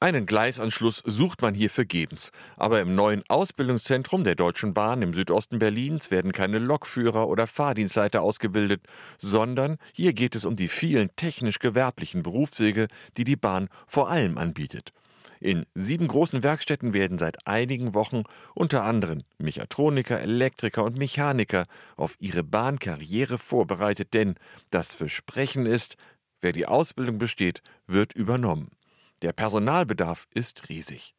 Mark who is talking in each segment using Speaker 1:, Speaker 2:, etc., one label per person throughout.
Speaker 1: Einen Gleisanschluss sucht man hier vergebens. Aber im neuen Ausbildungszentrum der Deutschen Bahn im Südosten Berlins werden keine Lokführer oder Fahrdienstleiter ausgebildet, sondern hier geht es um die vielen technisch-gewerblichen Berufswege, die die Bahn vor allem anbietet. In sieben großen Werkstätten werden seit einigen Wochen unter anderem Mechatroniker, Elektriker und Mechaniker auf ihre Bahnkarriere vorbereitet, denn das Versprechen ist, wer die Ausbildung besteht, wird übernommen. Der Personalbedarf ist riesig.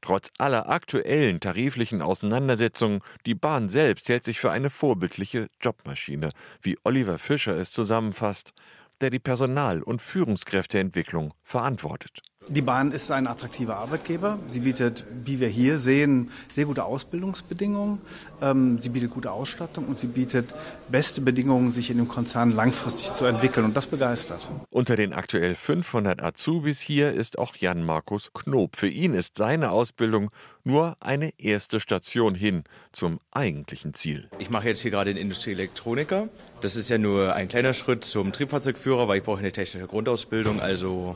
Speaker 1: Trotz aller aktuellen tariflichen Auseinandersetzungen, die Bahn selbst hält sich für eine vorbildliche Jobmaschine, wie Oliver Fischer es zusammenfasst, der die Personal- und Führungskräfteentwicklung verantwortet.
Speaker 2: Die Bahn ist ein attraktiver Arbeitgeber. Sie bietet, wie wir hier sehen, sehr gute Ausbildungsbedingungen. Ähm, sie bietet gute Ausstattung und sie bietet beste Bedingungen, sich in dem Konzern langfristig zu entwickeln. Und das begeistert.
Speaker 1: Unter den aktuell 500 Azubis hier ist auch Jan Markus Knob. Für ihn ist seine Ausbildung nur eine erste Station hin zum eigentlichen Ziel.
Speaker 3: Ich mache jetzt hier gerade den Industrieelektroniker. Das ist ja nur ein kleiner Schritt zum Triebfahrzeugführer, weil ich brauche eine technische Grundausbildung. Also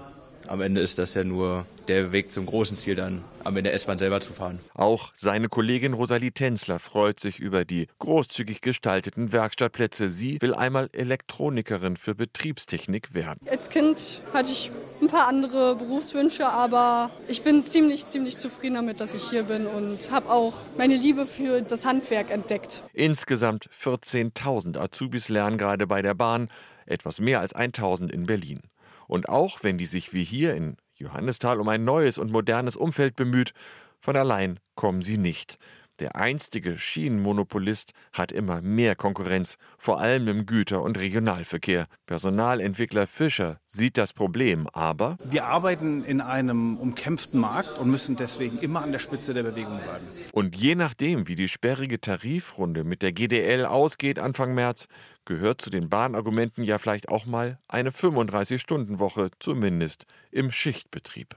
Speaker 3: am Ende ist das ja nur der Weg zum großen Ziel, dann am Ende S-Bahn selber zu fahren.
Speaker 1: Auch seine Kollegin Rosalie Tänzler freut sich über die großzügig gestalteten Werkstattplätze. Sie will einmal Elektronikerin für Betriebstechnik werden.
Speaker 4: Als Kind hatte ich ein paar andere Berufswünsche, aber ich bin ziemlich, ziemlich zufrieden damit, dass ich hier bin und habe auch meine Liebe für das Handwerk entdeckt.
Speaker 1: Insgesamt 14.000 Azubis lernen gerade bei der Bahn, etwas mehr als 1.000 in Berlin. Und auch wenn die sich wie hier in Johannisthal um ein neues und modernes Umfeld bemüht, von allein kommen sie nicht. Der einstige Schienenmonopolist hat immer mehr Konkurrenz, vor allem im Güter- und Regionalverkehr. Personalentwickler Fischer sieht das Problem, aber
Speaker 2: wir arbeiten in einem umkämpften Markt und müssen deswegen immer an der Spitze der Bewegung bleiben.
Speaker 1: Und je nachdem, wie die sperrige Tarifrunde mit der GDL ausgeht Anfang März, gehört zu den Bahnargumenten ja vielleicht auch mal eine 35-Stunden-Woche, zumindest im Schichtbetrieb.